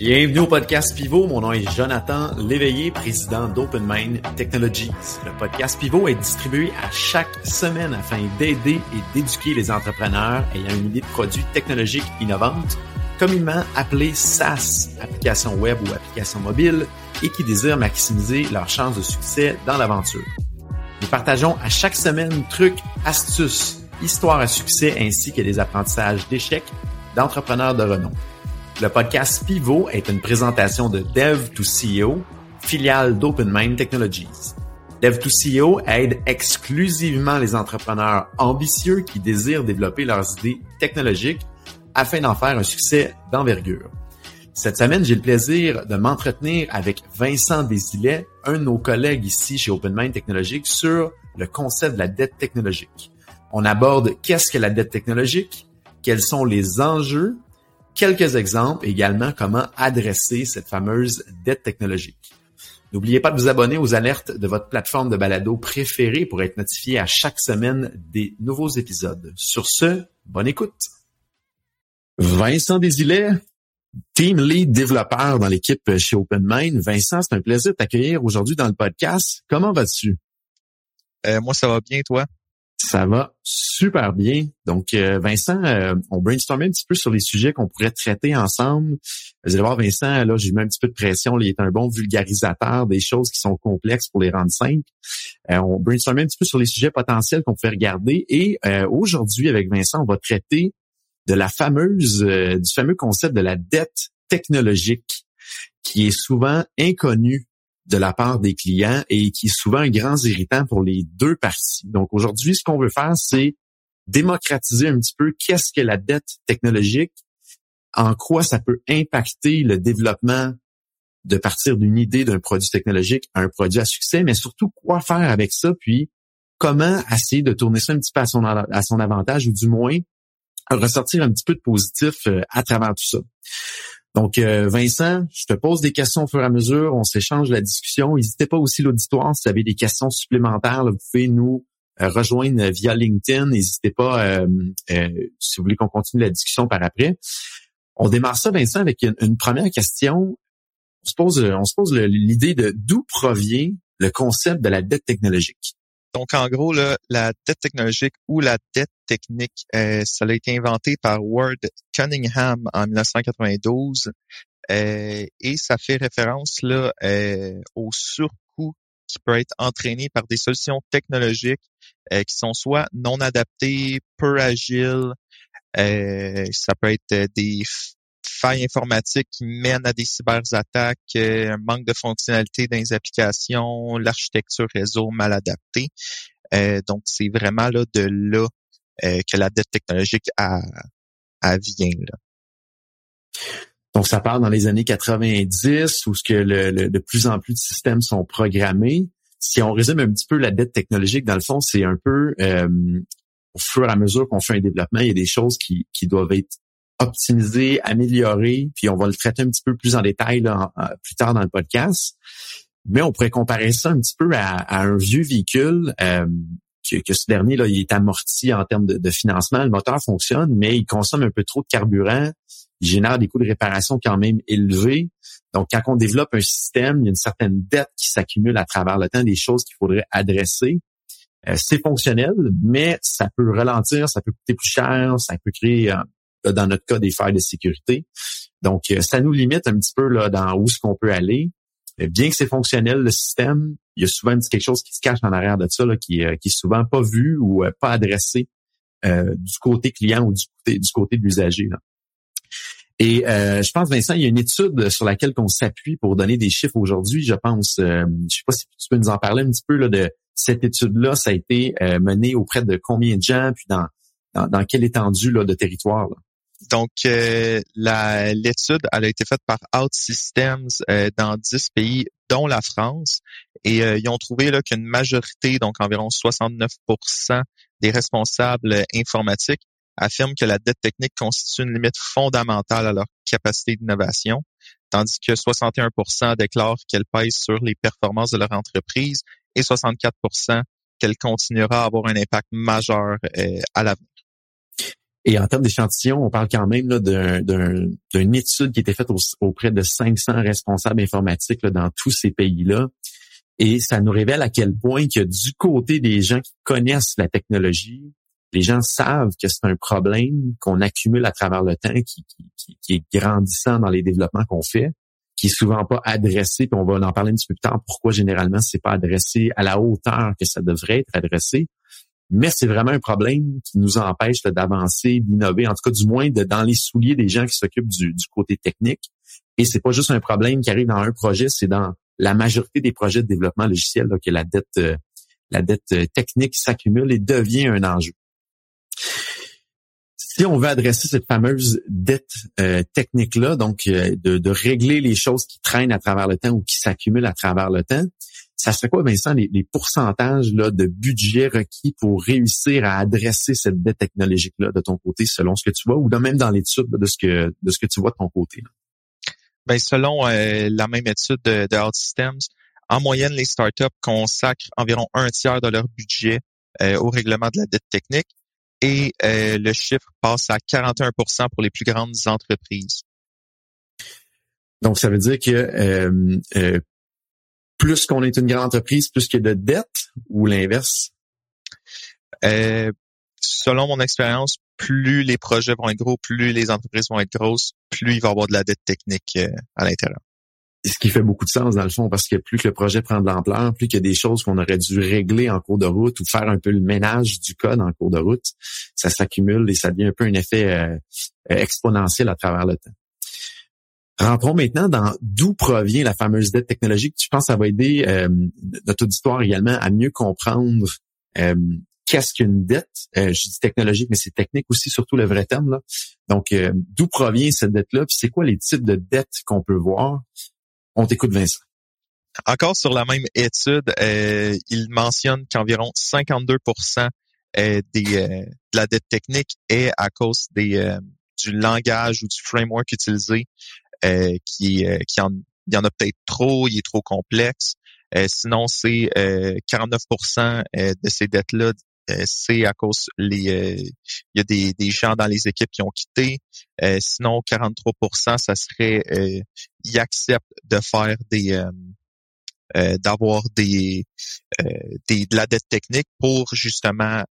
Bienvenue au podcast Pivot. Mon nom est Jonathan Léveillé, président d'OpenMind Technologies. Le podcast Pivot est distribué à chaque semaine afin d'aider et d'éduquer les entrepreneurs ayant une idée de produit technologique innovante, communément appelé SaaS, application web ou application mobile, et qui désirent maximiser leurs chances de succès dans l'aventure. Nous partageons à chaque semaine trucs, astuces, histoires à succès ainsi que des apprentissages d'échecs d'entrepreneurs de renom. Le podcast Pivot est une présentation de Dev to CEO, filiale d'OpenMind Technologies. Dev to CEO aide exclusivement les entrepreneurs ambitieux qui désirent développer leurs idées technologiques afin d'en faire un succès d'envergure. Cette semaine, j'ai le plaisir de m'entretenir avec Vincent Desilets, un de nos collègues ici chez OpenMind Technologies, sur le concept de la dette technologique. On aborde qu'est-ce que la dette technologique, quels sont les enjeux quelques exemples également comment adresser cette fameuse dette technologique. N'oubliez pas de vous abonner aux alertes de votre plateforme de balado préférée pour être notifié à chaque semaine des nouveaux épisodes. Sur ce, bonne écoute. Vincent Desilets, Team Lead développeur dans l'équipe chez OpenMind. Vincent, c'est un plaisir de t'accueillir aujourd'hui dans le podcast. Comment vas-tu? Euh, moi, ça va bien, toi? Ça va super bien. Donc, euh, Vincent, euh, on brainstormait un petit peu sur les sujets qu'on pourrait traiter ensemble. Vous allez voir, Vincent, là, j'ai mis un petit peu de pression. il est un bon vulgarisateur des choses qui sont complexes pour les rendre simples. Euh, on brainstormait un petit peu sur les sujets potentiels qu'on pouvait regarder. Et aujourd'hui, avec Vincent, on va traiter de la fameuse, du fameux concept de la dette technologique qui est souvent inconnu de la part des clients et qui est souvent un grand irritant pour les deux parties. Donc aujourd'hui, ce qu'on veut faire, c'est démocratiser un petit peu qu'est-ce que la dette technologique, en quoi ça peut impacter le développement de partir d'une idée d'un produit technologique à un produit à succès, mais surtout quoi faire avec ça, puis comment essayer de tourner ça un petit peu à son, à son avantage ou du moins ressortir un petit peu de positif euh, à travers tout ça. Donc, euh, Vincent, je te pose des questions au fur et à mesure, on s'échange la discussion. N'hésitez pas aussi l'auditoire, si vous avez des questions supplémentaires, vous pouvez nous euh, rejoindre via LinkedIn. N'hésitez pas euh, si vous voulez qu'on continue la discussion par après. On démarre ça, Vincent, avec une, première question. On se pose, on se pose l'idée de d'où provient le concept de la dette technologique. Donc, en gros, là, la dette technologique ou la dette technique, euh, ça a été inventé par Ward Cunningham en 1992 euh, et ça fait référence là euh, au surcoût qui peut être entraîné par des solutions technologiques qui sont soit non adaptées, peu agiles, ça peut être des failles informatiques qui mènent à des cyberattaques, euh, un manque de fonctionnalité dans les applications, l'architecture réseau mal adaptée. Euh, donc, c'est vraiment là de là euh, que la dette technologique a, a vient. Là. Donc, ça part dans les années 90 où ce que le, de plus en plus de systèmes sont programmés. Si on résume un petit peu la dette technologique, dans le fond, c'est un peu au fur et à mesure qu'on fait un développement, il y a des choses qui, qui doivent être optimiser, améliorer, puis on va le traiter un petit peu plus en détail plus tard dans le podcast. Mais on pourrait comparer ça un petit peu à, un vieux véhicule euh, que, ce dernier là, il est amorti en termes de, financement. Le moteur fonctionne, mais il consomme un peu trop de carburant. Il génère des coûts de réparation quand même élevés. Donc, quand on développe un système, il y a une certaine dette qui s'accumule à travers le temps, des choses qu'il faudrait adresser. Euh, c'est fonctionnel, mais ça peut ralentir, ça peut coûter plus cher, ça peut créer dans notre cas des failles de sécurité. Donc, euh, ça nous limite un petit peu là, dans où ce qu'on peut aller. Bien que c'est fonctionnel, le système, il y a souvent quelque chose qui se cache en arrière de ça, là, qui, euh, qui est souvent pas vu ou euh, pas adressé du côté client ou du côté, du côté de l'usager. Et je pense, Vincent, il y a une étude sur laquelle on s'appuie pour donner des chiffres aujourd'hui. Je pense, je sais pas si tu peux nous en parler un petit peu là, de cette étude-là. Ça a été mené auprès de combien de gens, puis dans, dans, dans quelle étendue là, de territoire? Là? Donc, euh, l'étude, elle a été faite par OutSystems euh, dans 10 pays, dont la France. Et euh, ils ont trouvé qu'une majorité, donc environ 69% des responsables informatiques affirment que la dette technique constitue une limite fondamentale à leur capacité d'innovation, tandis que 61% déclarent qu'elle pèse sur les performances de leur entreprise et 64% qu'elle continuera à avoir un impact majeur à l'avenir. Et en termes d'échantillons, on parle quand même d'une étude qui a été faite auprès de 500 responsables informatiques dans tous ces pays-là. Et ça nous révèle à quel point que du côté des gens qui connaissent la technologie, les gens savent que c'est un problème qu'on accumule à travers le temps, qui, qui, est grandissant dans les développements qu'on fait, qui est souvent pas adressé, puis on va en parler un petit peu plus tard, pourquoi généralement c'est pas adressé à la hauteur que ça devrait être adressé mais c'est vraiment un problème qui nous empêche d'avancer, d'innover, en tout cas du moins de, dans les souliers des gens qui s'occupent du, côté technique. Et c'est pas juste un problème qui arrive dans un projet, c'est dans la majorité des projets de développement logiciel que la dette, euh, la dette euh, technique s'accumule et devient un enjeu. Si on veut adresser cette fameuse dette euh, technique-là, donc de, de, régler les choses qui traînent à travers le temps ou qui s'accumulent à travers le temps, ça serait quoi, Vincent, les, les pourcentages là, de budget requis pour réussir à adresser cette dette technologique-là de ton côté, selon ce que tu vois, ou même dans l'étude de ce que de ce que tu vois de ton côté? Ben, selon euh, la même étude de, de Systems, en moyenne, les startups consacrent environ un tiers de leur budget euh, au règlement de la dette technique et euh, le chiffre passe à 41% pour les plus grandes entreprises. Donc, ça veut dire que plus qu'on est une grande entreprise, plus qu'il y a de dettes ou l'inverse? Euh, selon mon expérience, plus les projets vont être gros, plus les entreprises vont être grosses, plus il va y avoir de la dette technique euh, à l'intérieur. Ce qui fait beaucoup de sens dans le fond, parce que plus que le projet prend de l'ampleur, plus qu'il y a des choses qu'on aurait dû régler en cours de route ou faire un peu le ménage du code en cours de route, ça s'accumule et ça devient un peu un effet euh, exponentiel à travers le temps. Rentrons maintenant dans d'où provient la fameuse dette technologique. Tu penses que ça va aider euh, notre auditoire également à mieux comprendre euh, qu'est-ce qu'une dette? Euh, je dis technologique, mais c'est technique aussi, surtout le vrai terme. Là. Donc, euh, d'où provient cette dette-là? Puis c'est quoi les types de dettes qu'on peut voir? On t'écoute, Vincent. Encore sur la même étude, il mentionne qu'environ 52% des, de la dette technique est à cause des, du langage ou du framework utilisé euh, qui, euh, qui en, il y en a peut-être trop, il est trop complexe. Euh, sinon, c'est 49% de ces dettes-là, c'est à cause les il y a des, des gens dans les équipes qui ont quitté. sinon, 43%, ça serait ils acceptent de faire des d'avoir des, des de la dette technique pour justement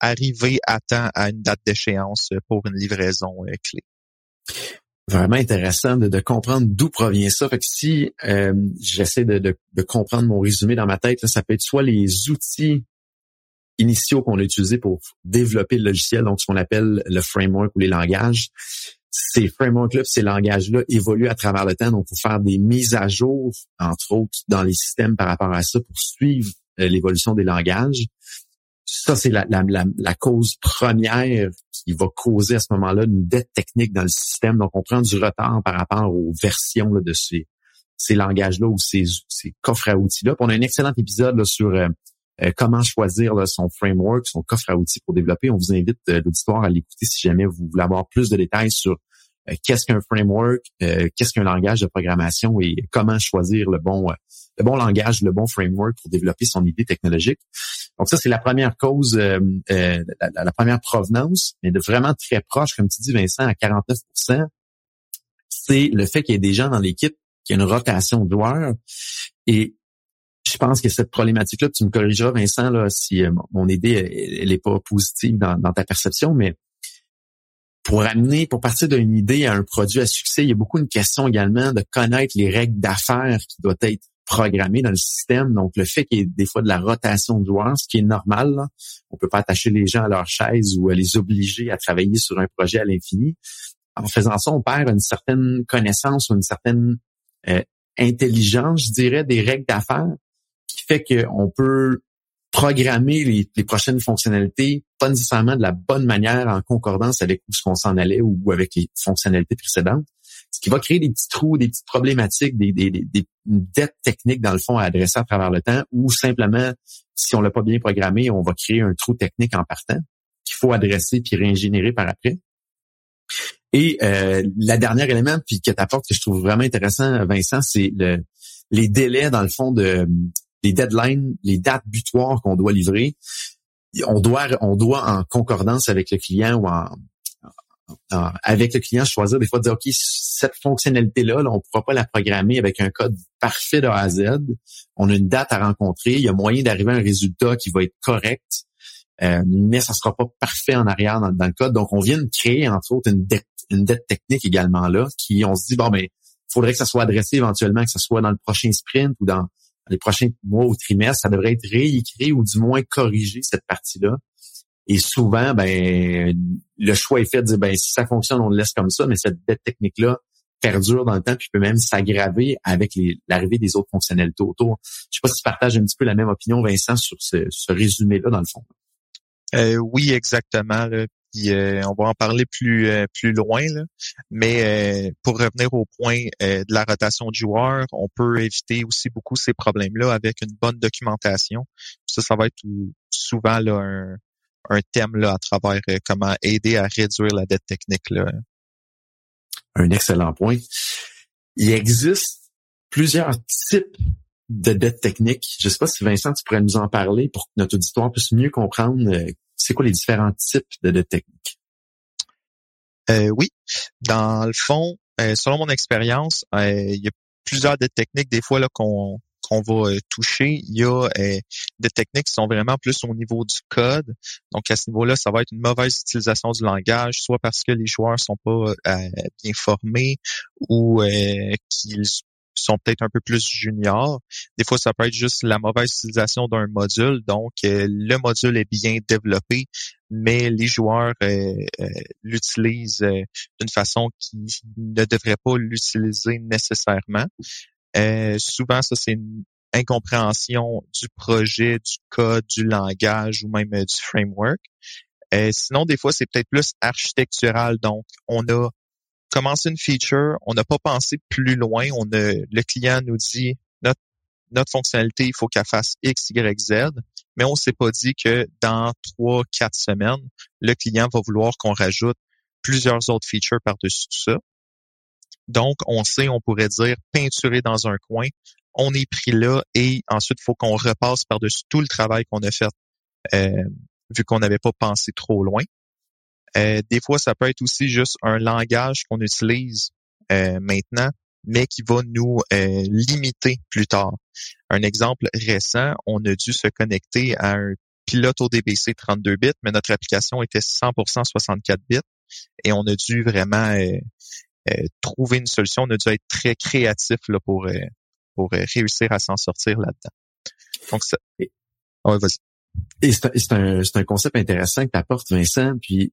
arriver à temps à une date d'échéance pour une livraison clé vraiment intéressant de, comprendre d'où provient ça. Fait que si euh, j'essaie de, comprendre mon résumé dans ma tête, ça peut être soit les outils initiaux qu'on a utilisés pour développer le logiciel, donc ce qu'on appelle le framework ou les langages. Ces frameworks-là, ces langages-là évoluent à travers le temps, donc il faut faire des mises à jour, entre autres, dans les systèmes par rapport à ça pour suivre euh, l'évolution des langages ça, c'est la, la, la, cause première qui va causer à ce moment-là une dette technique dans le système. Donc, on prend du retard par rapport aux versions de ces, ces langages-là ou ces, ces coffres à outils-là. On a un excellent épisode sur euh, euh, comment choisir son framework, son coffre à outils pour développer. On vous invite euh, l'auditoire à l'écouter si jamais vous voulez avoir plus de détails sur qu'est-ce qu'un framework, qu'est-ce qu'un langage de programmation et comment choisir le bon le bon langage, le bon framework pour développer son idée technologique. Donc ça, c'est la première cause, euh, euh, la, première provenance, mais de vraiment très proche, comme tu dis, Vincent, à 49% c'est le fait qu'il y ait des gens dans l'équipe, qui y une rotation de joueurs. Et je pense que cette problématique-là, tu me corrigeras, Vincent, là, si euh, mon idée, elle n'est pas positive dans, dans ta perception, mais pour amener, pour partir d'une idée à un produit à succès, il y a beaucoup de questions également de connaître les règles d'affaires qui doivent être programmé dans le système. Donc, le fait qu'il y ait des fois de la rotation de joueurs, ce qui est normal, là. on peut pas attacher les gens à leur chaise ou à les obliger à travailler sur un projet à l'infini. En faisant ça, on perd une certaine connaissance ou une certaine euh, intelligence, je dirais, des règles d'affaires qui fait qu'on peut programmer les, prochaines fonctionnalités pas nécessairement de la bonne manière en concordance avec où ce qu'on s'en allait ou avec les fonctionnalités précédentes ce qui va créer des petits trous, des petites problématiques, des, des, des, dettes techniques dans le fond à adresser à travers le temps, ou simplement, si on l'a pas bien programmé, on va créer un trou technique en partant qu'il faut adresser puis réingénérer par après. Et euh, la dernière élément puis que apportes que je trouve vraiment intéressant, Vincent, c'est le, les délais dans le fond de les deadlines, les dates butoirs qu'on doit livrer. on doit, on doit en concordance avec le client ou en, avec le client choisir des fois de dire ok cette fonctionnalité là, on pourra pas la programmer avec un code parfait de A à Z. On a une date à rencontrer. Il y a moyen d'arriver à un résultat qui va être correct. Euh, mais ça sera pas parfait en arrière dans, le code. Donc on vient de créer entre autres une dette une dette technique également là qui on se dit bon ben faudrait que ça soit adressé éventuellement que ce soit dans le prochain sprint ou dans les prochains mois ou trimestres. Ça devrait être réécrit ou du moins corrigé cette partie là et souvent, ben, le choix est fait de dire, ben, si ça fonctionne, on le laisse comme ça, mais cette dette technique-là perdure dans le temps, puis peut même s'aggraver avec l'arrivée des autres fonctionnalités autour. Je sais pas si tu partages un petit peu la même opinion, Vincent, sur ce, résumé-là, dans le fond. Euh, oui, exactement. Puis, euh, on va en parler plus euh, plus loin. Mais pour revenir au point de la rotation de joueurs, on peut éviter aussi beaucoup ces problèmes-là avec une bonne documentation. Ça, ça va être souvent là, un, un thème là, à travers euh, comment aider à réduire la dette technique. Là. Un excellent point. Il existe plusieurs types de dette technique. Je ne sais pas si Vincent, tu pourrais nous en parler pour que notre auditoire puisse mieux comprendre euh, c'est quoi les différents types de dette technique. Euh, oui. Dans le fond, selon mon expérience, il y a plusieurs dettes techniques des fois là qu'on qu'on va euh, toucher, il y a euh, des techniques qui sont vraiment plus au niveau du code. Donc à ce niveau-là, ça va être une mauvaise utilisation du langage, soit parce que les joueurs sont pas euh, bien formés ou qu'ils sont peut-être un peu plus juniors. Des fois, ça peut être juste la mauvaise utilisation d'un module. Donc, le module est bien développé, mais les joueurs l'utilisent d'une façon qui ne devrait pas l'utiliser nécessairement. Euh, souvent, ça, c'est une incompréhension du projet, du code, du langage ou même euh, du framework. Euh, sinon, des fois, c'est peut-être plus architectural. Donc, on a commencé une feature, on n'a pas pensé plus loin. On a, le client nous dit notre, fonctionnalité, il faut qu'elle fasse X, Y, Z, mais on s'est pas dit que dans trois, quatre semaines, le client va vouloir qu'on rajoute plusieurs autres features par-dessus tout ça. Donc, on sait, on pourrait dire, peinturer dans un coin. On est pris là et ensuite, il faut qu'on repasse par-dessus tout le travail qu'on a fait, euh, vu qu'on n'avait pas pensé trop loin. Euh, des fois, ça peut être aussi juste un langage qu'on utilise euh, maintenant, mais qui va nous limiter plus tard. Un exemple récent, on a dû se connecter à un pilote ODBC 32 bits, mais notre application était 100% 64 bits et on a dû vraiment euh, trouver une solution. On a dû être très créatif là, pour, euh, pour euh, réussir à s'en sortir là-dedans. Donc, ça... Ouais, vas-y. Et c'est un, un, concept intéressant que tu apportes, Vincent. Puis,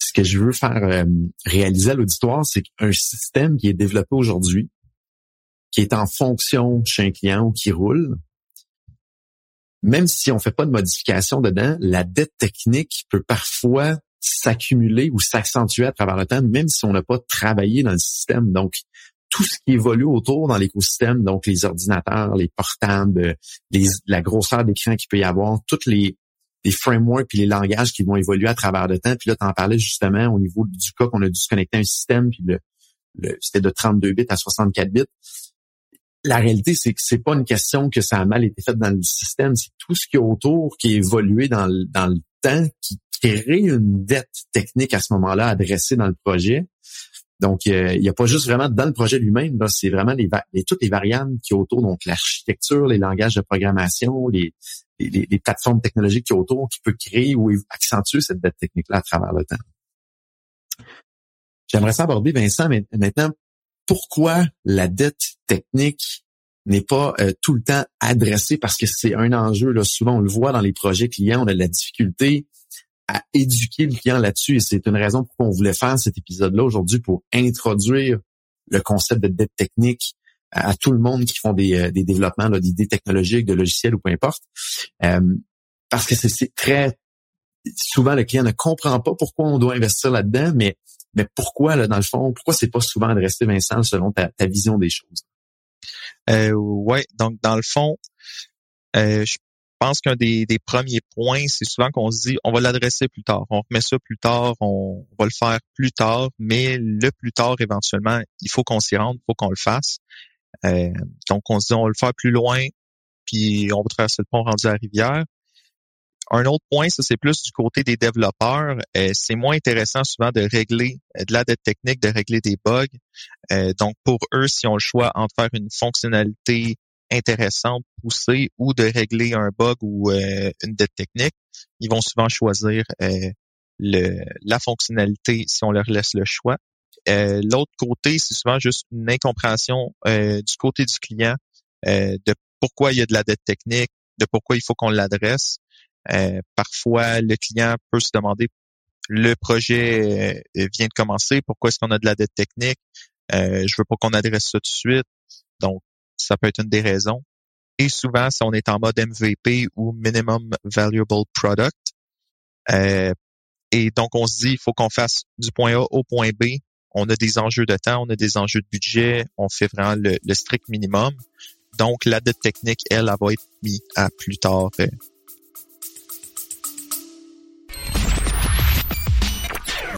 ce que je veux faire réaliser à l'auditoire, c'est qu'un système qui est développé aujourd'hui, qui est en fonction chez un client ou qui roule, même si on fait pas de modification dedans, la dette technique peut parfois s'accumuler ou s'accentuer à travers le temps, même si on n'a pas travaillé dans le système. Donc, tout ce qui évolue autour dans l'écosystème, donc les ordinateurs, les portables, les, la grosseur d'écran qu'il peut y avoir, toutes les, frameworks et les langages qui vont évoluer à travers le temps. Puis là, tu en parlais justement au niveau du cas qu'on a dû se connecter à un système, puis le, c'était de 32 bits à 64 bits. La réalité, c'est que c'est pas une question que ça a mal été fait dans le système, c'est tout ce qui est autour qui est évolué dans le, dans le temps qui créer une dette technique à ce moment-là adressée dans le projet. Donc, il n'y a pas juste vraiment dans le projet lui-même, c'est vraiment les, toutes les variables qui autour, donc l'architecture, les langages de programmation, les, les, plateformes technologiques qui autour, qui peut créer ou accentuer cette dette technique-là à travers le temps. J'aimerais savoir, Vincent, maintenant, pourquoi la dette technique n'est pas euh, tout le temps adressée? Parce que c'est un enjeu. Là, souvent, on le voit dans les projets clients, on a de la difficulté à éduquer le client là-dessus. Et c'est une raison pour qu'on voulait faire cet épisode-là aujourd'hui pour introduire le concept de dette technique à, tout le monde qui font des, euh, des développements d'idées technologiques, de logiciels ou peu importe. Euh, parce que c'est très souvent le client ne comprend pas pourquoi on doit investir là-dedans, mais mais pourquoi là dans le fond, pourquoi c'est pas souvent adressé Vincent selon ta, vision des choses? Euh, ouais, donc dans le fond, euh, je pense qu'un des, premiers points, c'est souvent qu'on se dit on va l'adresser plus tard, on remet ça plus tard, on va le faire plus tard, mais le plus tard éventuellement, il faut qu'on s'y rende, il faut qu'on le fasse. Euh, donc on se dit on va le faire plus loin, puis on va traverser le pont rendu à la rivière. Un autre point, ça c'est plus du côté des développeurs. Euh, c'est moins intéressant souvent de régler de la dette technique, de régler des bugs. donc pour eux, si on le choix entre faire une fonctionnalité intéressante, poussée, ou de régler un bug ou une dette technique, ils vont souvent choisir le, la fonctionnalité si on leur laisse le choix. Euh, l'autre côté, c'est souvent juste une incompréhension euh, du côté du client euh, de pourquoi il y a de la dette technique, de pourquoi il faut qu'on l'adresse. parfois, le client peut se demander le projet vient de commencer, pourquoi est-ce qu'on a de la dette technique? je veux pas qu'on adresse ça tout de suite. Donc, ça peut être une des raisons. Et souvent, si on est en mode MVP ou Minimum Valuable Product, et donc on se dit, il faut qu'on fasse du point A au point B on a des enjeux de temps, on a des enjeux de budget, on fait vraiment le, strict minimum. Donc, la dette technique, elle, elle va être mise à plus tard euh,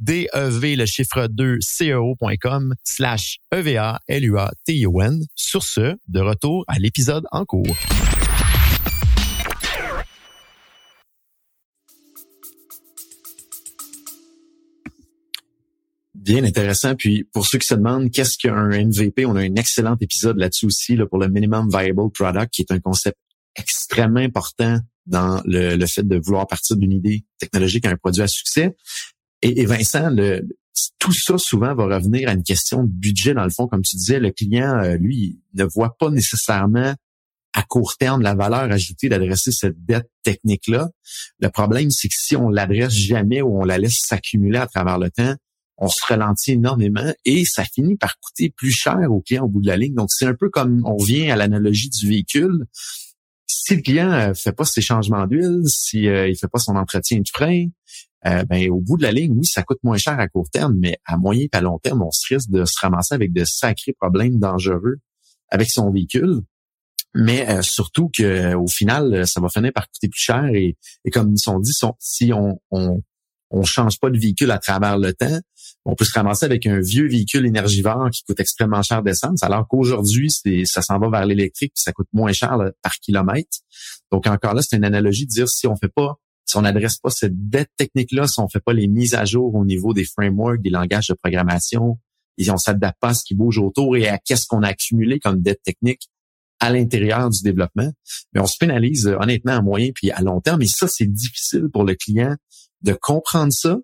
DEV, le chiffre 2, CEO.com slash E-V-A-L-U-A-T-I-O-N. Sur ce, de retour à l'épisode en cours. Bien intéressant. Puis pour ceux qui se demandent qu'est-ce qu'un MVP, on a un excellent épisode là-dessus aussi là, pour le Minimum Viable Product, qui est un concept extrêmement important dans le, le fait de vouloir partir d'une idée technologique à un produit à succès. Et, Vincent, le, tout ça souvent va revenir à une question de budget dans le fond, comme tu disais, le client, euh, lui, ne voit pas nécessairement à court terme la valeur ajoutée d'adresser cette dette technique-là. Le problème, c'est que si on l'adresse jamais ou on la laisse s'accumuler à travers le temps, on se ralentit énormément et ça finit par coûter plus cher au client au bout de la ligne. Donc, c'est un peu comme on vient à l'analogie du véhicule. Si le client euh, fait pas ses changements d'huile, si euh, il fait pas son entretien de frein, euh, ben, au bout de la ligne, oui, ça coûte moins cher à court terme, mais à moyen et à long terme, on se risque de se ramasser avec de sacrés problèmes dangereux avec son véhicule. Mais euh, surtout que au final, ça va finir par coûter plus cher. Et, comme ils sont dit, si on, on, on change pas de véhicule à travers le temps, on peut se ramasser avec un vieux véhicule énergivore qui coûte extrêmement cher d'essence, alors qu'aujourd'hui, c'est, ça s'en va vers l'électrique, ça coûte moins cher par kilomètre. Donc encore là, c'est une analogie de dire si on fait pas si on n'adresse pas cette dette technique-là, si on fait pas les mises à jour au niveau des frameworks, des langages de programmation, et on s'adapte pas à ce qui bouge autour et à qu'est-ce qu'on a accumulé comme dette technique à l'intérieur du développement, mais on se pénalise euh, honnêtement à moyen puis à long terme. Et ça, c'est difficile pour le client de comprendre ça,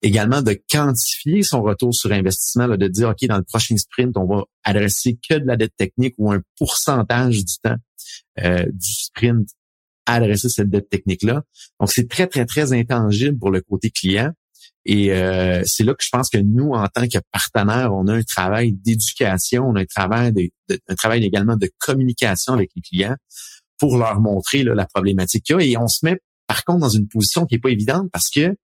également de quantifier son retour sur investissement, de dire, OK, dans le prochain sprint, on va adresser que de la dette technique ou un pourcentage du temps euh, du sprint adresser cette dette technique-là. Donc, c'est très, très, très intangible pour le côté client. Et euh, c'est là que je pense que nous, en tant que partenaire, on a un travail d'éducation, on a un travail, de, un travail également de communication avec les clients pour leur montrer la problématique qu'il y a. Et on se met, par contre, dans une position qui est pas évidente parce que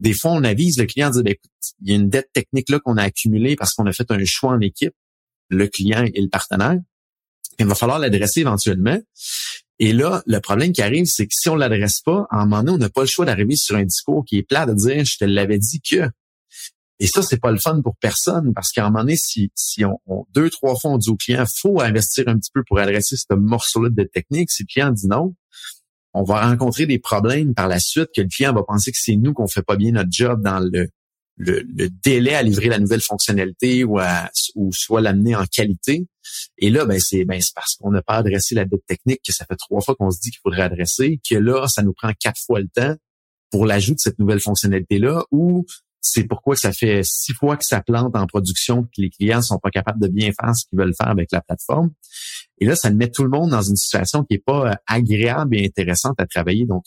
des fois, on avise le client, dit, ben, écoute, il y a une dette technique là qu'on a accumulée parce qu'on a fait un choix en équipe, le client et le partenaire. Il va falloir l'adresser éventuellement. Et là, le problème qui arrive, c'est que si on l'adresse pas, à un moment donné, on n'a pas le choix d'arriver sur un discours qui est plat de dire je te l'avais dit que. Et ça, c'est pas le fun pour personne parce qu'à un moment donné, si, si on, deux, trois fois on dit au client, faut investir un petit peu pour adresser ce morceau-là de technique, si le client dit non, on va rencontrer des problèmes par la suite que le client va penser que c'est nous qu'on fait pas bien notre job dans le, le, délai à livrer la nouvelle fonctionnalité ou, soit l'amener en qualité. Et là, ben c'est ben, parce qu'on n'a pas adressé la dette technique que ça fait trois fois qu'on se dit qu'il faudrait adresser, que là, ça nous prend quatre fois le temps pour l'ajout de cette nouvelle fonctionnalité-là, ou c'est pourquoi ça fait six fois que ça plante en production, que les clients sont pas capables de bien faire ce qu'ils veulent faire avec la plateforme. Et là, ça met tout le monde dans une situation qui est pas euh, agréable et intéressante à travailler. Donc,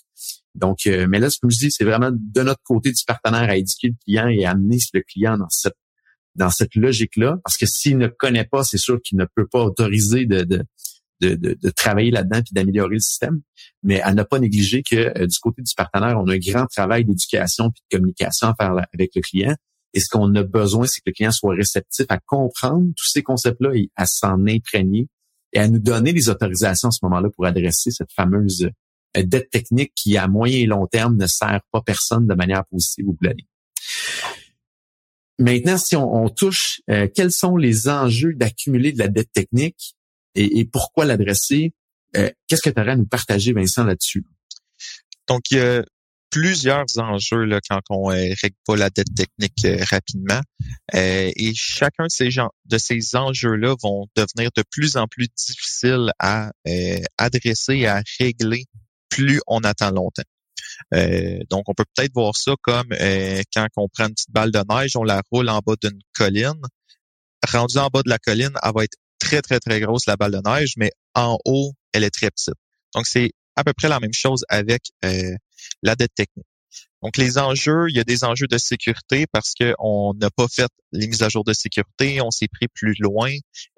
donc, euh, mais là, comme je dis, c'est vraiment de notre côté du partenaire à éduquer le client et amener le client dans cette dans cette logique-là, parce que s'il ne connaît pas, c'est sûr qu'il ne peut pas autoriser de, de, de, de, travailler là-dedans puis d'améliorer le système. Mais à ne pas négliger que euh, du côté du partenaire, on a un grand travail d'éducation puis de communication à faire avec le client Et ce qu'on a besoin, c'est que le client soit réceptif à comprendre tous ces concepts-là et à s'en imprégner et à nous donner les autorisations à ce moment-là pour adresser cette fameuse euh, dette technique qui, à moyen et long terme, ne sert pas personne de manière positive ou planning. Maintenant, si on, touche, euh, quels sont les enjeux d'accumuler de la dette technique et, pourquoi l'adresser? Euh, qu'est-ce que tu aurais à nous partager, Vincent, là-dessus? Donc, il plusieurs enjeux là, quand on ne règle pas la dette technique rapidement. et chacun de ces, gens, de ces enjeux-là vont devenir de plus en plus difficiles à adresser et à régler plus on attend longtemps. Euh, donc, on peut peut-être voir ça comme euh, quand on prend une petite balle de neige, on la roule en bas d'une colline. Rendue en bas de la colline, elle va être très, très, très grosse, la balle de neige, mais en haut, elle est très petite. Donc, c'est à peu près la même chose avec euh, la dette technique. Donc, les enjeux, il y a des enjeux de sécurité parce qu'on n'a pas fait les mises à jour de sécurité, on s'est pris plus loin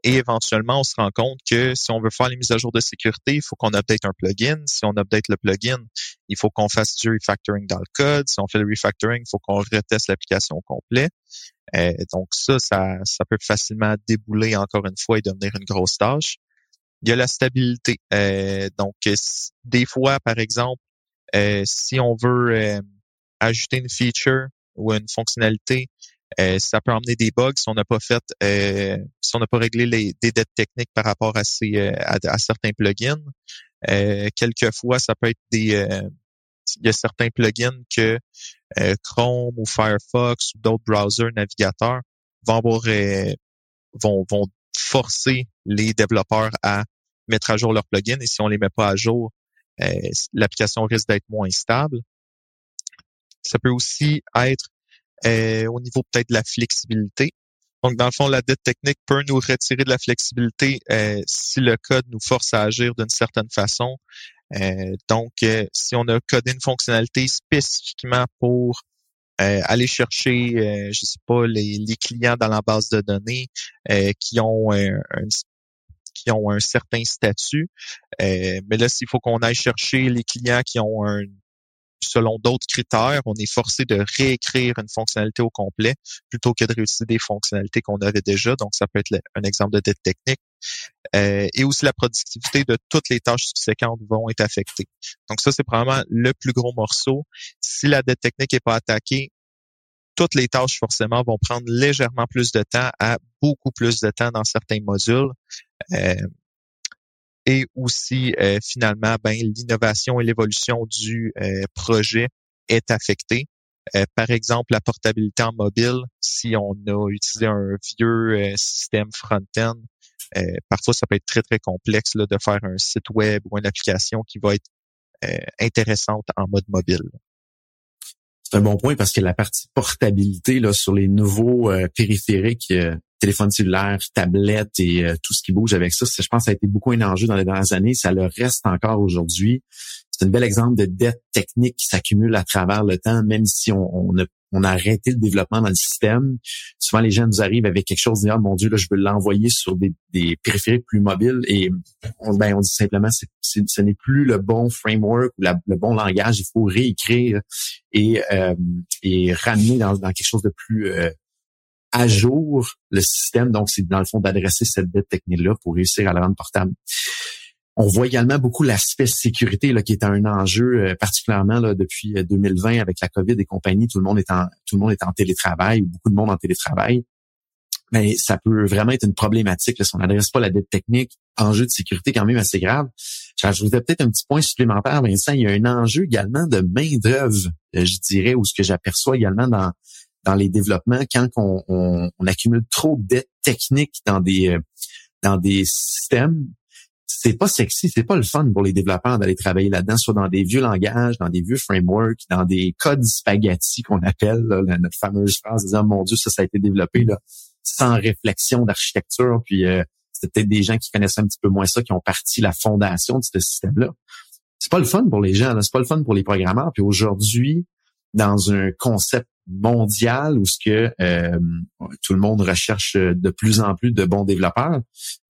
et éventuellement, on se rend compte que si on veut faire les mises à jour de sécurité, il faut qu'on update un plugin. Si on update le plugin, il faut qu'on fasse du refactoring dans le code. Si on fait le refactoring, il faut qu'on reteste l'application au complet. Euh, donc ça, ça, peut facilement débouler encore une fois et devenir une grosse tâche. Il y a la stabilité. Euh, donc, des fois, par exemple, si on veut ajouter une feature ou une fonctionnalité, euh, ça peut emmener des bugs si on n'a pas fait, euh, si on n'a pas réglé les, des dettes techniques par rapport à, ces, euh, à, certains plugins. quelquefois, ça peut être des, il y a certains plugins que Chrome ou Firefox ou d'autres browsers navigateurs vont avoir, vont, vont forcer les développeurs à mettre à jour leurs plugins et si on les met pas à jour, l'application risque d'être moins stable. Ça peut aussi être euh, au niveau peut-être de la flexibilité. Donc, dans le fond, la dette technique peut nous retirer de la flexibilité euh, si le code nous force à agir d'une certaine façon. Euh, donc, si on a codé une fonctionnalité spécifiquement pour aller chercher, je sais pas, les, les, clients dans la base de données qui ont un, qui ont un certain statut. mais là, s'il faut qu'on aille chercher les clients qui ont un selon d'autres critères, on est forcé de réécrire une fonctionnalité au complet plutôt que de réutiliser des fonctionnalités qu'on avait déjà. Donc, ça peut être un exemple de dette technique. Euh, et aussi la productivité de toutes les tâches subséquentes vont être affectées. Donc, ça, c'est probablement le plus gros morceau. Si la dette technique n'est pas attaquée, toutes les tâches forcément vont prendre légèrement plus de temps à beaucoup plus de temps dans certains modules. Euh, et aussi euh, finalement ben, l'innovation et l'évolution du euh, projet est affectée. Euh, par exemple, la portabilité en mobile, si on a utilisé un vieux système front-end, parfois ça peut être très très complexe là, de faire un site web ou une application qui va être intéressante en mode mobile. C'est un bon point parce que la partie portabilité là, sur les nouveaux périphériques téléphone cellulaire, tablette et euh, tout ce qui bouge avec ça. Je pense que ça a été beaucoup un enjeu dans les dernières années. Ça le reste encore aujourd'hui. C'est un bel exemple de dette technique qui s'accumule à travers le temps, même si on, a, arrêté le développement dans le système. Souvent, les gens nous arrivent avec quelque chose, disent, oh, mon Dieu, là, je veux l'envoyer sur des, périphériques plus mobiles. Et on, ben, on dit simplement, ce n'est plus le bon framework ou le bon langage. Il faut réécrire et, euh, et ramener dans, dans, quelque chose de plus... Euh, à jour le système. Donc, c'est dans le fond d'adresser cette dette technique-là pour réussir à la rendre portable. On voit également beaucoup l'aspect sécurité là, qui est un enjeu euh, particulièrement là, depuis 2020 euh, avec la COVID et compagnie. Tout le monde est en tout le monde est en télétravail ou beaucoup de monde en télétravail. Mais ça peut vraiment être une problématique là, si on n'adresse pas la dette technique. Enjeu de sécurité quand même assez grave. J'ajouterais peut-être un petit point supplémentaire, Vincent. Il y a un enjeu également de main d'œuvre, euh, je dirais, ou ce que j'aperçois également dans dans les développements quand on, on, on accumule trop de dettes techniques dans des euh, dans des systèmes c'est pas sexy, c'est pas le fun pour les développeurs d'aller travailler là-dedans, soit dans des vieux langages, dans des vieux frameworks, dans des codes spaghetti qu'on appelle, notre fameuse phrase disant mon Dieu, ça, ça a été développé là, sans réflexion d'architecture, puis euh, c'est peut-être des gens qui connaissent un petit peu moins ça, qui ont parti la fondation de ce système-là. C'est pas le fun pour les gens, c'est pas le fun pour les programmeurs. Puis aujourd'hui, dans un concept mondial où ce que euh, tout le monde recherche de plus en plus de bons développeurs,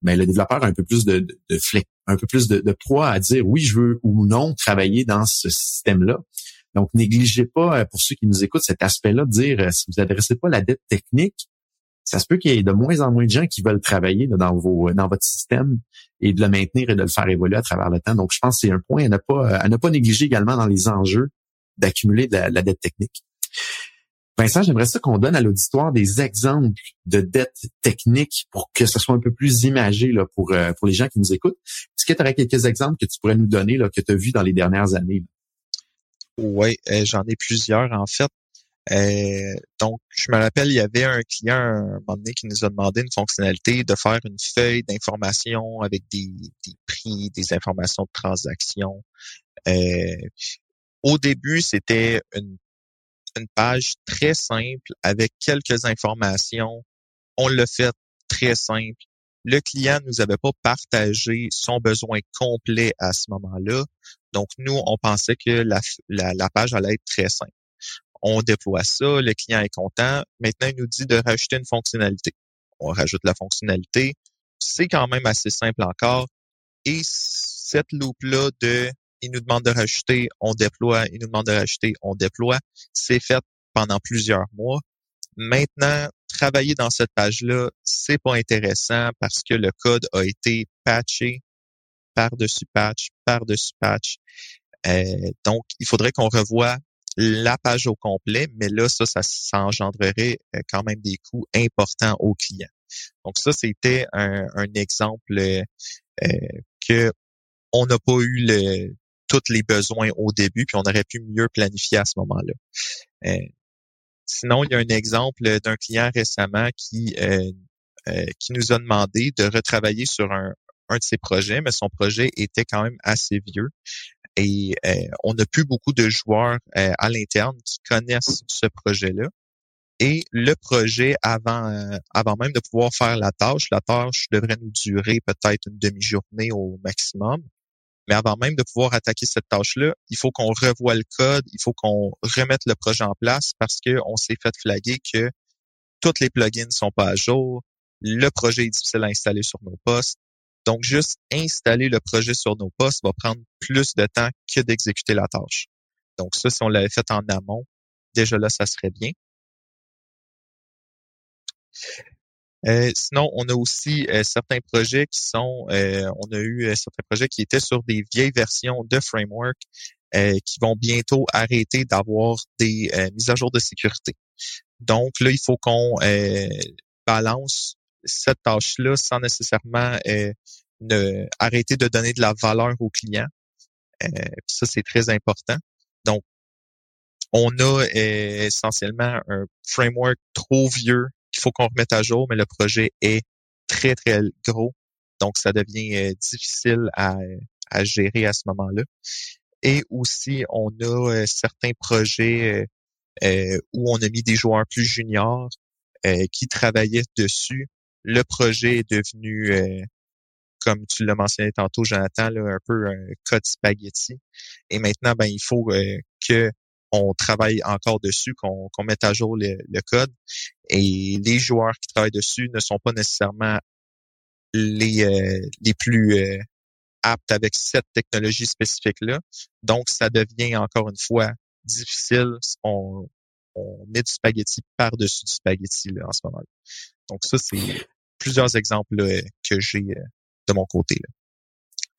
mais le développeur a un peu plus de, de, de un peu plus de, de, poids à dire oui, je veux ou non travailler dans ce système-là. Donc, négligez pas, pour ceux qui nous écoutent, cet aspect-là de dire, si vous adressez pas la dette technique, ça se peut qu'il y ait de moins en moins de gens qui veulent travailler dans vos dans votre système et de le maintenir et de le faire évoluer à travers le temps. Donc, je pense que c'est un point à ne pas à ne pas négliger également dans les enjeux d'accumuler de, la, dette technique. Vincent, j'aimerais ça qu'on donne à l'auditoire des exemples de dette technique pour que ce soit un peu plus imagé là, pour, euh, pour les gens qui nous écoutent. Est-ce que tu aurais quelques exemples que tu pourrais nous donner là, que tu as vus dans les dernières années? Oui, euh, j'en ai plusieurs en fait. Euh, donc, je me rappelle, il y avait un client un moment donné qui nous a demandé une fonctionnalité de faire une feuille d'information avec des, prix, des informations de transaction. Euh, au début, c'était une, une page très simple avec quelques informations. On l'a fait très simple. Le client nous avait pas partagé son besoin complet à ce moment-là. Donc, nous, on pensait que la, la, la page allait être très simple on déploie ça, le client est content. Maintenant, il nous dit de rajouter une fonctionnalité. On rajoute la fonctionnalité. C'est quand même assez simple encore. Et cette loupe-là de il nous demande de rajouter, on déploie, il nous demande de rajouter, on déploie, c'est fait pendant plusieurs mois. Maintenant, travailler dans cette page-là, c'est pas intéressant parce que le code a été patché par-dessus patch, par-dessus patch. Euh, donc, il faudrait qu'on revoie la page au complet, mais là, ça, ça, engendrerait euh, quand même des coûts importants aux clients. Donc ça, c'était un, exemple euh, que on n'a pas eu le, tous les besoins au début, puis on aurait pu mieux planifier à ce moment-là. Euh, sinon, il y a un exemple d'un client récemment qui euh, qui nous a demandé de retravailler sur un, un de ses projets, mais son projet était quand même assez vieux. Et euh, on n'a plus beaucoup de joueurs euh, à l'interne qui connaissent ce projet-là. Et le projet, avant, euh, avant même de pouvoir faire la tâche, la tâche devrait nous durer peut-être une demi-journée au maximum. Mais avant même de pouvoir attaquer cette tâche-là, il faut qu'on revoie le code, il faut qu'on remette le projet en place parce qu'on s'est fait flaguer que toutes les plugins ne sont pas à jour, le projet est difficile à installer sur nos postes, donc, juste installer le projet sur nos postes va prendre plus de temps que d'exécuter la tâche. Donc, ça, si on l'avait fait en amont, déjà là, ça serait bien. Euh, sinon, on a aussi euh, certains projets qui sont, euh, on a eu certains projets qui étaient sur des vieilles versions de framework qui vont bientôt arrêter d'avoir des mises à jour de sécurité. Donc là, il faut qu'on balance cette tâche-là sans nécessairement euh, ne, arrêter de donner de la valeur au client. Euh, ça, c'est très important. Donc, on a euh, essentiellement un framework trop vieux faut qu'on remette à jour, mais le projet est très, très gros. Donc, ça devient difficile à, à gérer à ce moment-là. Et aussi, on a certains projets où on a mis des joueurs plus juniors qui travaillaient dessus le projet est devenu, euh, comme tu l'as mentionné tantôt, Jonathan, un peu un code spaghetti. Et maintenant, ben, il faut euh, que on travaille encore dessus, qu'on mette à jour le, code. Et les joueurs qui travaillent dessus ne sont pas nécessairement les, euh, les plus aptes avec cette technologie spécifique-là. Donc, ça devient encore une fois difficile. On, met du spaghetti par-dessus du spaghetti là, en ce moment. -là. Donc ça, c'est plusieurs exemples que j'ai euh, de mon côté. Là.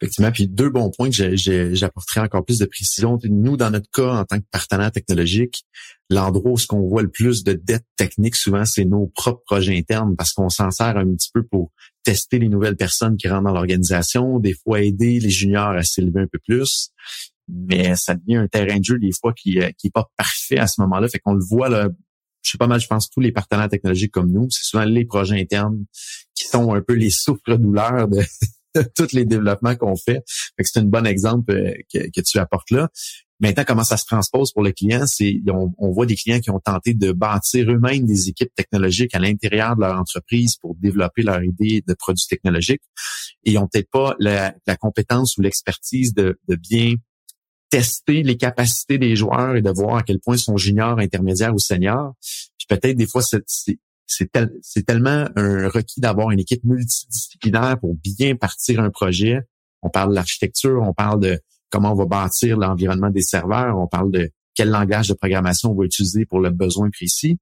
Effectivement, puis deux bons points que j'apporterai encore plus de précision. Nous, dans notre cas, en tant que partenaire technologique, l'endroit où ce qu'on voit le plus de dettes techniques, souvent, c'est nos propres projets internes parce qu'on s'en sert un petit peu pour tester les nouvelles personnes qui rentrent dans l'organisation, des fois aider les juniors à s'élever un peu plus. Mais ça devient un terrain de jeu des fois qui, euh, qui est pas parfait à ce moment-là. Fait qu'on le voit là, je sais pas mal, je pense, tous les partenaires technologiques comme nous, c'est souvent les projets internes qui sont un peu les souffres-douleurs de, tous les développements qu'on fait. fait c'est un bon exemple euh, que, tu apportes là. Maintenant, comment ça se transpose pour le client? C'est on, voit des clients qui ont tenté de bâtir eux-mêmes des équipes technologiques à l'intérieur de leur entreprise pour développer leur idée de produits technologiques et ils n'ont peut-être pas la, compétence ou l'expertise de, de bien tester les capacités des joueurs et de voir à quel point ils sont juniors, intermédiaires ou seniors. Puis peut-être des fois, c'est c'est tellement un requis d'avoir une équipe multidisciplinaire pour bien partir un projet. On parle de l'architecture, on parle de comment on va bâtir l'environnement des serveurs, on parle de quel langage de programmation on va utiliser pour le besoin précis.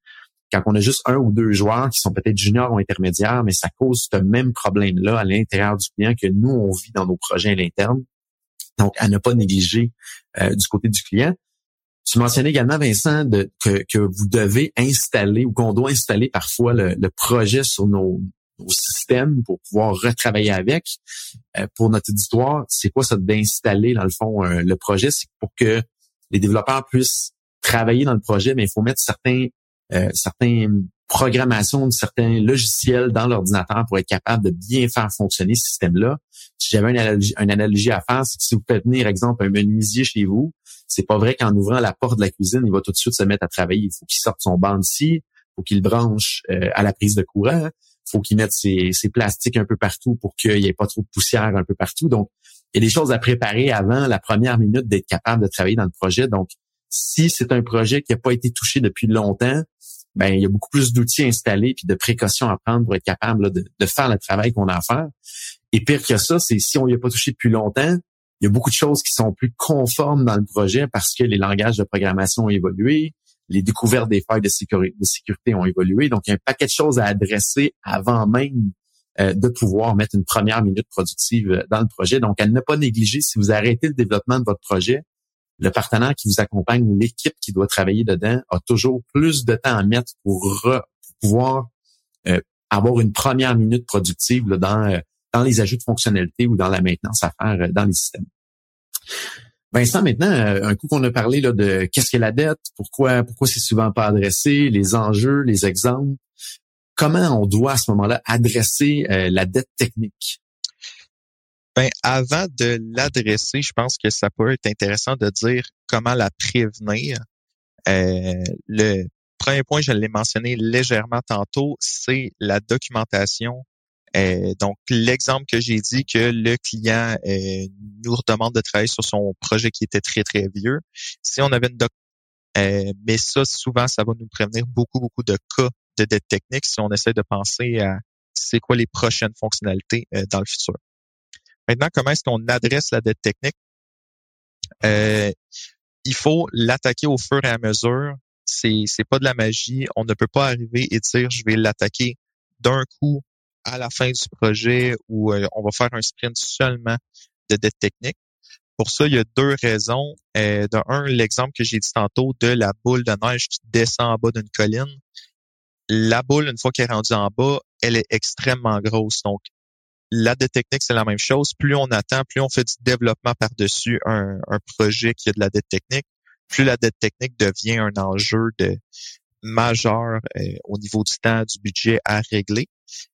Quand on a juste un ou deux joueurs qui sont peut-être juniors ou intermédiaires, mais ça cause ce même problème-là à l'intérieur du client que nous, on vit dans nos projets à l'interne. Donc, à ne pas négliger euh, du côté du client. Tu mentionnais également, Vincent, que, que, vous devez installer ou qu'on doit installer parfois le, projet sur nos, systèmes pour pouvoir retravailler avec. Euh, pour notre auditoire, c'est quoi ça d'installer, dans le fond, euh, le projet? C'est pour que les développeurs puissent travailler dans le projet, mais il faut mettre certains, euh, certaines programmations, certains logiciels dans l'ordinateur pour être capable de bien faire fonctionner ce système-là. Si j'avais une analogie, une analogie à faire, c'est que si vous faites venir, exemple, un menuisier chez vous, c'est pas vrai qu'en ouvrant la porte de la cuisine, il va tout de suite se mettre à travailler. Il faut qu'il sorte son banc ici, faut qu'il branche euh, à la prise de courant, faut qu'il mette ses, plastiques un peu partout pour qu'il n'y ait pas trop de poussière un peu partout. Donc, il y a des choses à préparer avant la première minute d'être capable de travailler dans le projet. Donc, si c'est un projet qui n'a pas été touché depuis longtemps, ben il y a beaucoup plus d'outils installés puis de précautions à prendre pour être capable de, de, faire le travail qu'on a à faire. Et pire que ça, c'est si on n'y a pas touché depuis longtemps, il y a beaucoup de choses qui sont plus conformes dans le projet parce que les langages de programmation ont évolué, les découvertes des failles de sécurité, ont évolué. Donc, il y a un paquet de choses à adresser avant même euh, de pouvoir mettre une première minute productive euh, dans le projet. Donc, à ne pas négliger, si vous arrêtez le développement de votre projet, le partenaire qui vous accompagne ou l'équipe qui doit travailler dedans a toujours plus de temps à mettre pour, pouvoir euh, avoir une première minute productive dans dans les ajouts de fonctionnalités ou dans la maintenance à faire euh, dans les systèmes. Vincent, maintenant, euh, un coup qu'on a parlé là, de qu'est-ce que la dette, pourquoi pourquoi c'est souvent pas adressé, les enjeux, les exemples, comment on doit à ce moment-là adresser euh, la dette technique? Ben, avant de l'adresser, je pense que ça peut être intéressant de dire comment la prévenir. le premier point, je l'ai mentionné légèrement tantôt, c'est la documentation euh, donc, l'exemple que j'ai dit que le client euh, nous redemande de travailler sur son projet qui était très, très vieux. Si on avait une doc euh, mais ça, souvent, ça va nous prévenir beaucoup, beaucoup de cas de dette technique si on essaie de penser à c'est quoi les prochaines fonctionnalités dans le futur. Maintenant, comment est-ce qu'on adresse la dette technique? il faut l'attaquer au fur et à mesure. C'est, c'est pas de la magie. On ne peut pas arriver et dire je vais l'attaquer d'un coup à la fin du projet où euh, on va faire un sprint seulement de dette technique. Pour ça, il y a deux raisons. Euh, l'exemple que j'ai dit tantôt de la boule de neige qui descend en bas d'une colline. La boule, une fois qu'elle est rendue en bas, elle est extrêmement grosse. Donc, la dette technique, c'est la même chose. Plus on attend, plus on fait du développement par-dessus un, projet qui a de la dette technique, plus la dette technique devient un enjeu de majeur euh, au niveau du temps, du budget à régler.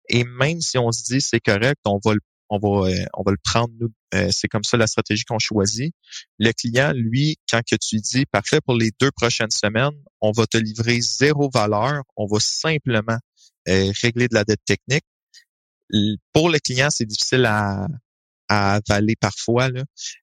Et même si on se dit c'est correct, on va le on va euh, on va le prendre nous euh, c'est comme ça la stratégie qu'on choisit. Le client lui quand que tu dis parfait pour les deux prochaines semaines on va te livrer zéro valeur on va simplement euh, régler de la dette technique. Pour le client c'est difficile à, à avaler parfois là,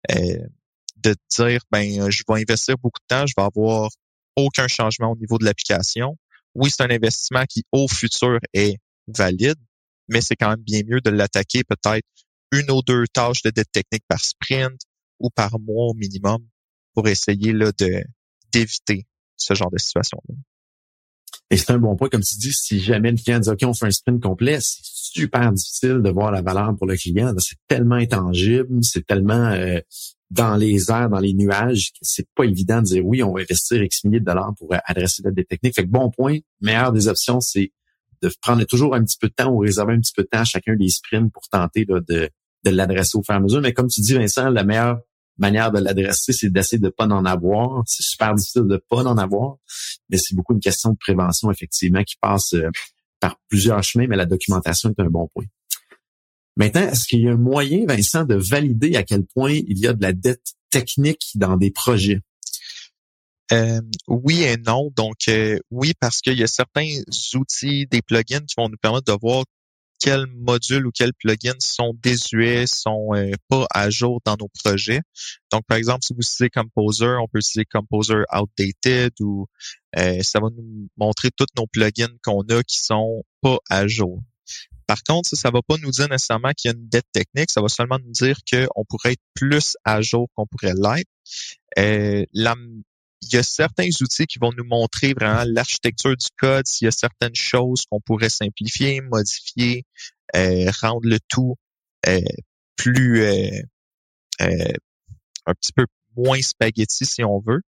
de dire ben je vais investir beaucoup de temps je vais avoir aucun changement au niveau de l'application. Oui c'est un investissement qui au futur est valide, mais c'est quand même bien mieux de l'attaquer peut-être une ou deux tâches de dette technique par sprint ou par mois au minimum pour essayer là, de d'éviter ce genre de situation-là. Et c'est un bon point, comme tu dis, si jamais le client dit OK, on fait un sprint complet, c'est super difficile de voir la valeur pour le client. C'est tellement intangible, c'est tellement euh, dans les airs, dans les nuages, que c'est pas évident de dire oui, on va investir X milliers de dollars pour adresser la dette technique. Fait que bon point, meilleure des options, c'est de prendre toujours un petit peu de temps ou réserver un petit peu de temps à chacun des sprints pour tenter de, de l'adresser au fur et à mesure. Mais comme tu dis, Vincent, la meilleure manière de l'adresser, c'est d'essayer de pas en avoir. C'est super difficile de pas en avoir, mais c'est beaucoup une question de prévention, effectivement, qui passe euh, par plusieurs chemins, mais la documentation est un bon point. Maintenant, est-ce qu'il y a un moyen, Vincent, de valider à quel point il y a de la dette technique dans des projets? Euh, oui et non. Donc, euh, oui, parce qu'il y a certains outils, des plugins qui vont nous permettre de voir quels modules ou quels plugins sont désuets, sont euh, pas à jour dans nos projets. Donc, par exemple, si vous utilisez Composer, on peut utiliser Composer Outdated ou ça va nous montrer tous nos plugins qu'on a qui sont pas à jour. Par contre, ça, ne va pas nous dire nécessairement qu'il y a une dette technique, ça va seulement nous dire qu'on pourrait être plus à jour qu'on pourrait l'être. la il y a certains outils qui vont nous montrer vraiment l'architecture du code, s'il y a certaines choses qu'on pourrait simplifier, modifier, euh, rendre le tout euh, plus euh, un petit peu moins spaghetti si on veut.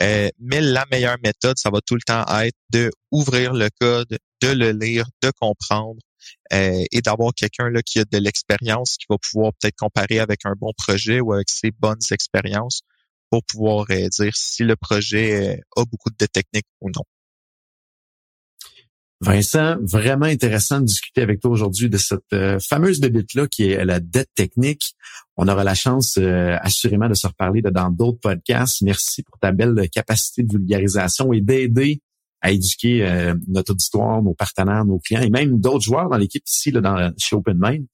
mais la meilleure méthode, ça va tout le temps être de ouvrir le code, de le lire, de comprendre et d'avoir quelqu'un là qui a de l'expérience, qui va pouvoir peut-être comparer avec un bon projet ou avec ses bonnes expériences pour pouvoir euh, dire si le projet euh, a beaucoup de techniques ou non. Vincent, vraiment intéressant de discuter avec toi aujourd'hui de cette euh, fameuse bébite-là qui est la dette technique. On aura la chance assurément de se reparler dans d'autres podcasts. Merci pour ta belle capacité de vulgarisation et d'aider à éduquer notre auditoire, nos partenaires, nos clients et même d'autres joueurs dans l'équipe ici là, dans, chez OpenMind.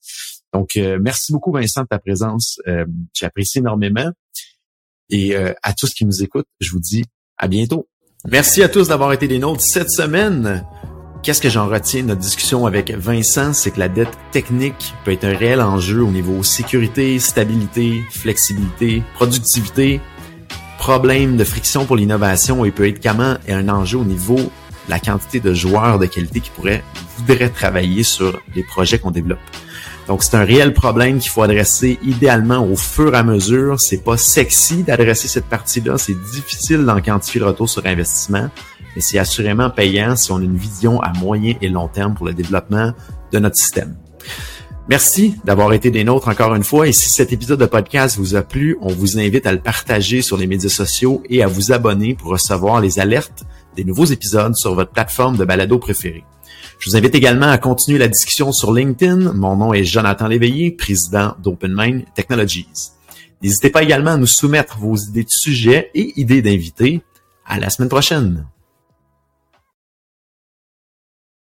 Donc, merci beaucoup Vincent de ta présence. J'apprécie énormément. Et euh, à tous qui nous écoutent, je vous dis à bientôt. Merci à tous d'avoir été des nôtres cette semaine. Qu'est-ce que j'en retiens de notre discussion avec Vincent? C'est que la dette technique peut être un réel enjeu au niveau sécurité, stabilité, flexibilité, productivité, problème de friction pour l'innovation et peut être comment un enjeu au niveau la quantité de joueurs de qualité qui pourraient, voudraient travailler sur les projets qu'on développe. Donc, c'est un réel problème qu'il faut adresser idéalement au fur et à mesure. C'est pas sexy d'adresser cette partie-là. C'est difficile d'en quantifier le retour sur investissement, mais c'est assurément payant si on a une vision à moyen et long terme pour le développement de notre système. Merci d'avoir été des nôtres encore une fois. Et si cet épisode de podcast vous a plu, on vous invite à le partager sur les médias sociaux et à vous abonner pour recevoir les alertes des nouveaux épisodes sur votre plateforme de balado préférée. Je vous invite également à continuer la discussion sur LinkedIn. Mon nom est Jonathan Léveillé, président d'OpenMind Technologies. N'hésitez pas également à nous soumettre vos idées de sujets et idées d'invités. À la semaine prochaine.